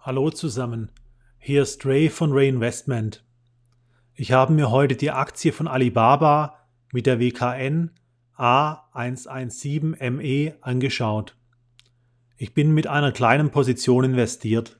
Hallo zusammen, hier ist Ray von Ray Investment. Ich habe mir heute die Aktie von Alibaba mit der WKN A117ME angeschaut. Ich bin mit einer kleinen Position investiert.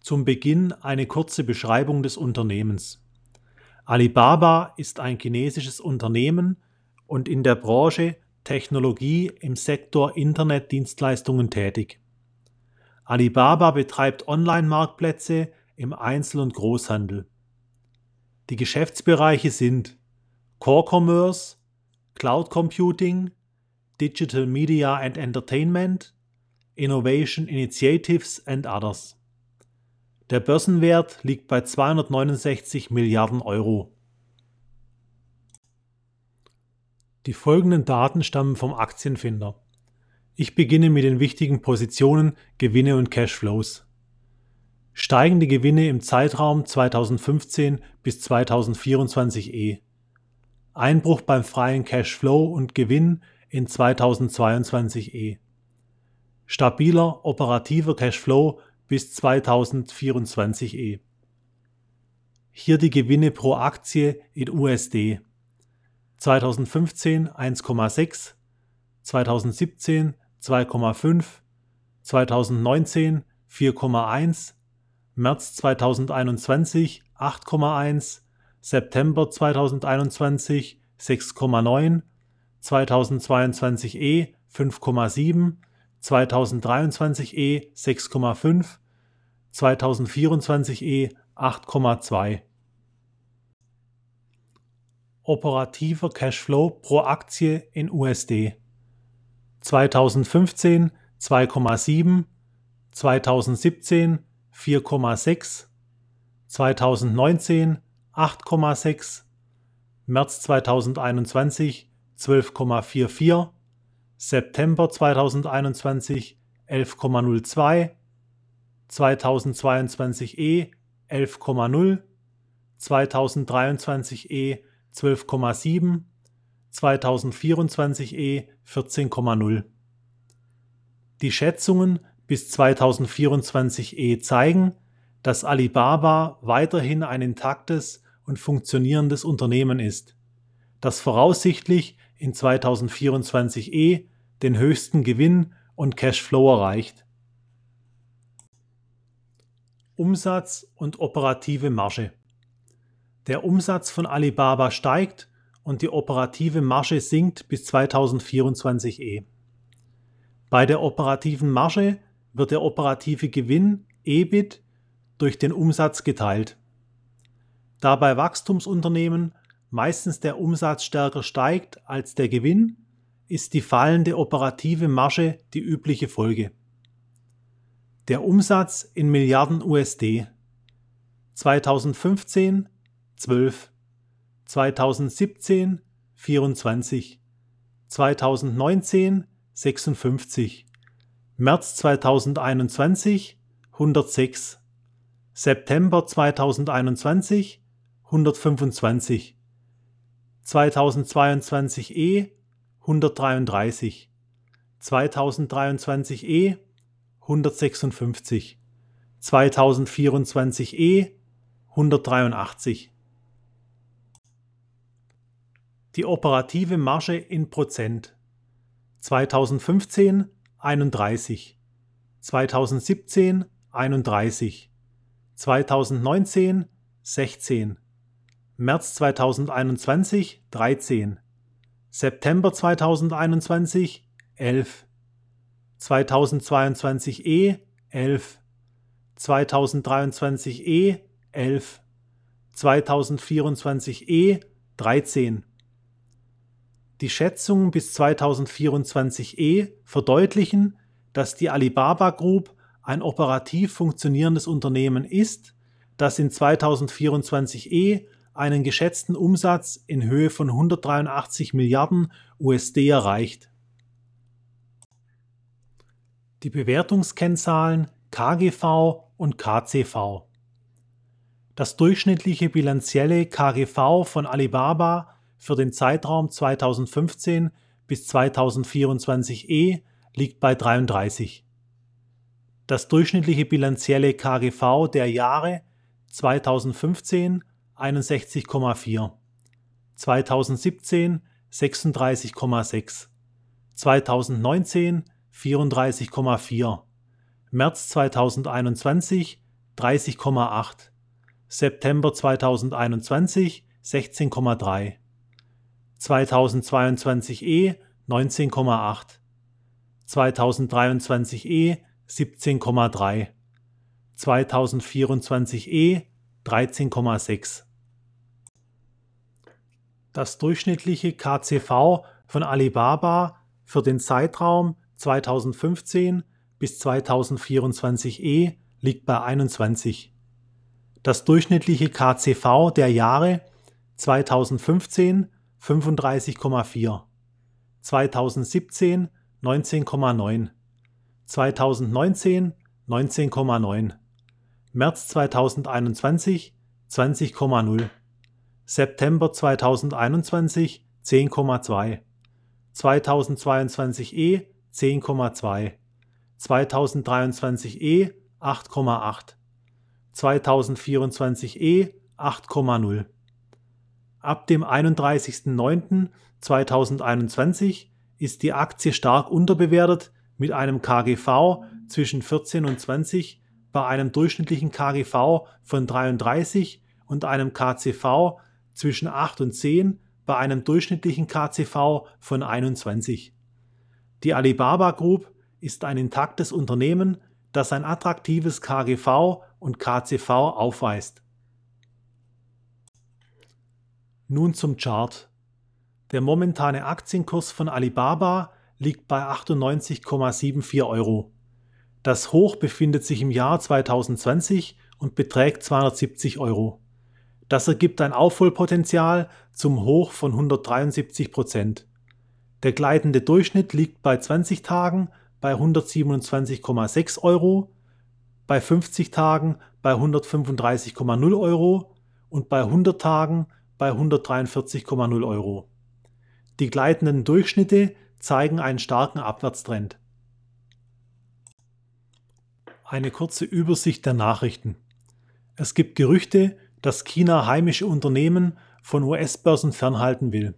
Zum Beginn eine kurze Beschreibung des Unternehmens. Alibaba ist ein chinesisches Unternehmen und in der Branche Technologie im Sektor Internetdienstleistungen tätig. Alibaba betreibt Online-Marktplätze im Einzel- und Großhandel. Die Geschäftsbereiche sind Core Commerce, Cloud Computing, Digital Media and Entertainment, Innovation Initiatives and others. Der Börsenwert liegt bei 269 Milliarden Euro. Die folgenden Daten stammen vom Aktienfinder. Ich beginne mit den wichtigen Positionen Gewinne und Cashflows. Steigende Gewinne im Zeitraum 2015 bis 2024 E. Einbruch beim freien Cashflow und Gewinn in 2022 E. Stabiler operativer Cashflow bis 2024 E. Hier die Gewinne pro Aktie in USD. 2015 1,6, 2017 2,5, 2019 4,1, März 2021 8,1, September 2021 6,9, 2022 E 5,7, 2023 E 6,5, 2024 E 8,2. Operativer Cashflow pro Aktie in USD 2015 2,7, 2017 4,6, 2019 8,6, März 2021 12,44, September 2021 11,02, 2022 E 11,0, 2023 E 12,7, 2024 E 14,0. Die Schätzungen bis 2024 E zeigen, dass Alibaba weiterhin ein intaktes und funktionierendes Unternehmen ist, das voraussichtlich in 2024 E den höchsten Gewinn und Cashflow erreicht. Umsatz und operative Marge. Der Umsatz von Alibaba steigt und die operative Marge sinkt bis 2024 E. Bei der operativen Marge wird der operative Gewinn EBIT durch den Umsatz geteilt. Da bei Wachstumsunternehmen meistens der Umsatz stärker steigt als der Gewinn, ist die fallende operative Marge die übliche Folge. Der Umsatz in Milliarden USD 2015 12 2017 24, 2019 56, März 2021 106, September 2021 125, 2022 E 133, 2023 E 156, 2024 E 183. Die operative Marge in Prozent. 2015 31, 2017 31, 2019 16, März 2021 13, September 2021 11, 2022 E 11, 2023 E 11, 2024 E 13, die Schätzungen bis 2024 E verdeutlichen, dass die Alibaba Group ein operativ funktionierendes Unternehmen ist, das in 2024 E einen geschätzten Umsatz in Höhe von 183 Milliarden USD erreicht. Die Bewertungskennzahlen KGV und KCV. Das durchschnittliche bilanzielle KGV von Alibaba für den Zeitraum 2015 bis 2024 E liegt bei 33. Das durchschnittliche bilanzielle KGV der Jahre 2015 61,4, 2017 36,6, 2019 34,4, März 2021 30,8, September 2021 16,3, 2022 E 19,8, 2023 E 17,3, 2024 E 13,6. Das durchschnittliche KCV von Alibaba für den Zeitraum 2015 bis 2024 E liegt bei 21. Das durchschnittliche KCV der Jahre 2015 35,4, 2017 19,9, 2019 19,9, März 2021 20,0, September 2021 10,2, 2022 E 10,2, 2023 E 8,8, 2024 E 8,0. Ab dem 31.09.2021 ist die Aktie stark unterbewertet mit einem KGV zwischen 14 und 20 bei einem durchschnittlichen KGV von 33 und einem KCV zwischen 8 und 10 bei einem durchschnittlichen KCV von 21. Die Alibaba Group ist ein intaktes Unternehmen, das ein attraktives KGV und KCV aufweist. Nun zum Chart. Der momentane Aktienkurs von Alibaba liegt bei 98,74 Euro. Das Hoch befindet sich im Jahr 2020 und beträgt 270 Euro. Das ergibt ein Aufholpotenzial zum Hoch von 173 Prozent. Der gleitende Durchschnitt liegt bei 20 Tagen bei 127,6 Euro, bei 50 Tagen bei 135,0 Euro und bei 100 Tagen bei 143,0 Euro. Die gleitenden Durchschnitte zeigen einen starken Abwärtstrend. Eine kurze Übersicht der Nachrichten. Es gibt Gerüchte, dass China heimische Unternehmen von US-Börsen fernhalten will.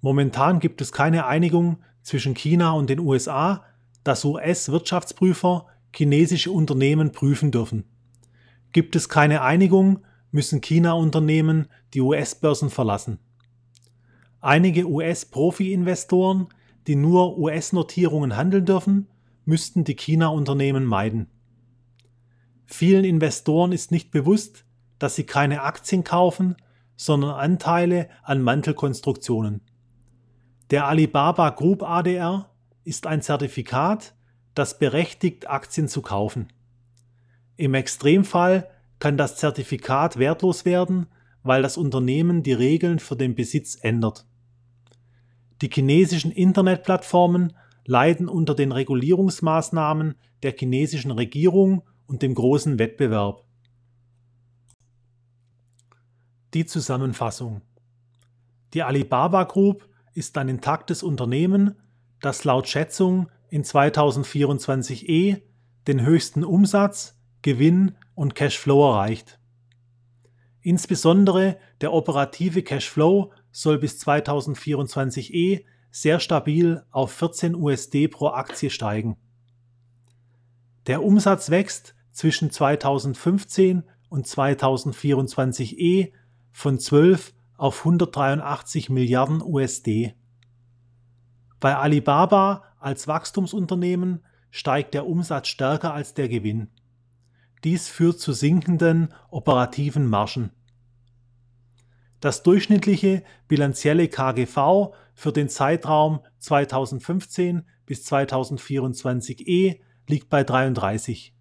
Momentan gibt es keine Einigung zwischen China und den USA, dass US-Wirtschaftsprüfer chinesische Unternehmen prüfen dürfen. Gibt es keine Einigung, müssen China-Unternehmen die US-Börsen verlassen. Einige US-Profi-Investoren, die nur US-Notierungen handeln dürfen, müssten die China-Unternehmen meiden. Vielen Investoren ist nicht bewusst, dass sie keine Aktien kaufen, sondern Anteile an Mantelkonstruktionen. Der Alibaba Group ADR ist ein Zertifikat, das berechtigt, Aktien zu kaufen. Im Extremfall kann das Zertifikat wertlos werden, weil das Unternehmen die Regeln für den Besitz ändert. Die chinesischen Internetplattformen leiden unter den Regulierungsmaßnahmen der chinesischen Regierung und dem großen Wettbewerb. Die Zusammenfassung. Die Alibaba Group ist ein intaktes Unternehmen, das laut Schätzung in 2024 E den höchsten Umsatz, Gewinn und Cashflow erreicht. Insbesondere der operative Cashflow soll bis 2024 E sehr stabil auf 14 USD pro Aktie steigen. Der Umsatz wächst zwischen 2015 und 2024 E von 12 auf 183 Milliarden USD. Bei Alibaba als Wachstumsunternehmen steigt der Umsatz stärker als der Gewinn. Dies führt zu sinkenden operativen Margen. Das durchschnittliche bilanzielle KGV für den Zeitraum 2015 bis 2024 E liegt bei 33.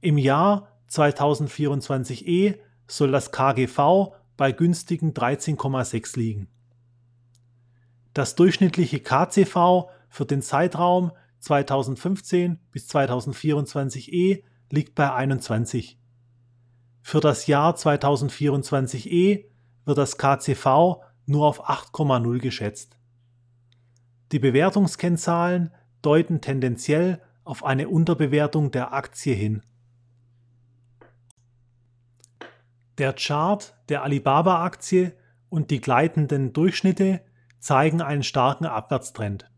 Im Jahr 2024 E soll das KGV bei günstigen 13,6 liegen. Das durchschnittliche KCV für den Zeitraum 2015 bis 2024 E liegt bei 21. Für das Jahr 2024 E wird das KCV nur auf 8,0 geschätzt. Die Bewertungskennzahlen deuten tendenziell auf eine Unterbewertung der Aktie hin. Der Chart der Alibaba-Aktie und die gleitenden Durchschnitte zeigen einen starken Abwärtstrend.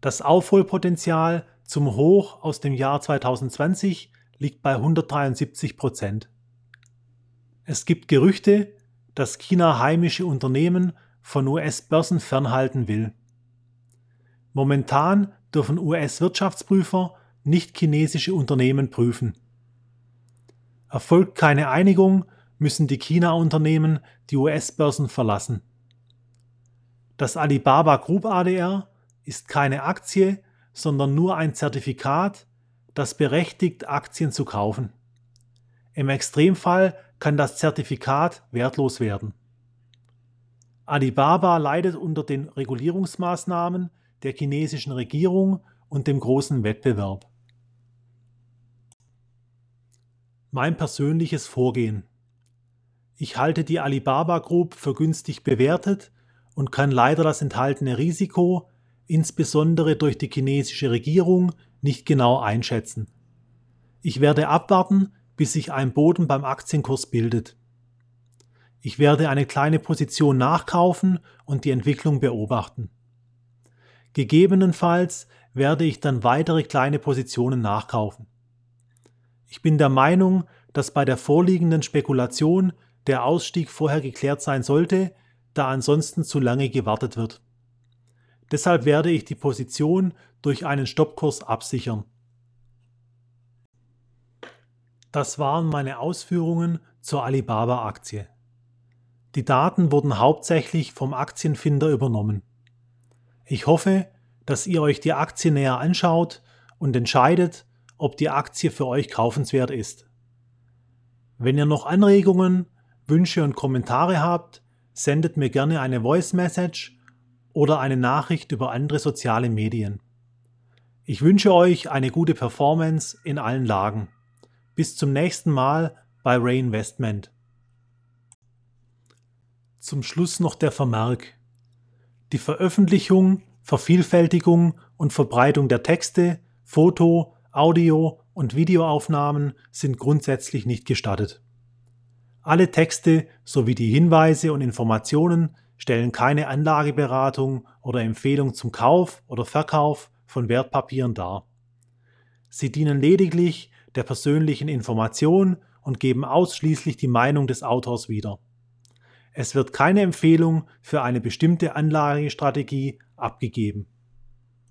Das Aufholpotenzial zum Hoch aus dem Jahr 2020 liegt bei 173 Prozent. Es gibt Gerüchte, dass China heimische Unternehmen von US-Börsen fernhalten will. Momentan dürfen US-Wirtschaftsprüfer nicht chinesische Unternehmen prüfen. Erfolgt keine Einigung, müssen die China-Unternehmen die US-Börsen verlassen. Das Alibaba Group ADR ist keine Aktie, sondern nur ein Zertifikat, das berechtigt, Aktien zu kaufen. Im Extremfall kann das Zertifikat wertlos werden. Alibaba leidet unter den Regulierungsmaßnahmen der chinesischen Regierung und dem großen Wettbewerb. Mein persönliches Vorgehen. Ich halte die Alibaba Group für günstig bewertet und kann leider das enthaltene Risiko, insbesondere durch die chinesische Regierung, nicht genau einschätzen. Ich werde abwarten, bis sich ein Boden beim Aktienkurs bildet. Ich werde eine kleine Position nachkaufen und die Entwicklung beobachten. Gegebenenfalls werde ich dann weitere kleine Positionen nachkaufen. Ich bin der Meinung, dass bei der vorliegenden Spekulation der Ausstieg vorher geklärt sein sollte, da ansonsten zu lange gewartet wird. Deshalb werde ich die Position durch einen Stoppkurs absichern. Das waren meine Ausführungen zur Alibaba-Aktie. Die Daten wurden hauptsächlich vom Aktienfinder übernommen. Ich hoffe, dass ihr euch die Aktie näher anschaut und entscheidet, ob die Aktie für euch kaufenswert ist. Wenn ihr noch Anregungen, Wünsche und Kommentare habt, sendet mir gerne eine Voice Message oder eine Nachricht über andere soziale Medien. Ich wünsche euch eine gute Performance in allen Lagen. Bis zum nächsten Mal bei Reinvestment. Zum Schluss noch der Vermerk. Die Veröffentlichung, Vervielfältigung und Verbreitung der Texte, Foto, Audio und Videoaufnahmen sind grundsätzlich nicht gestattet. Alle Texte sowie die Hinweise und Informationen stellen keine Anlageberatung oder Empfehlung zum Kauf oder Verkauf von Wertpapieren dar. Sie dienen lediglich der persönlichen Information und geben ausschließlich die Meinung des Autors wieder. Es wird keine Empfehlung für eine bestimmte Anlagestrategie abgegeben.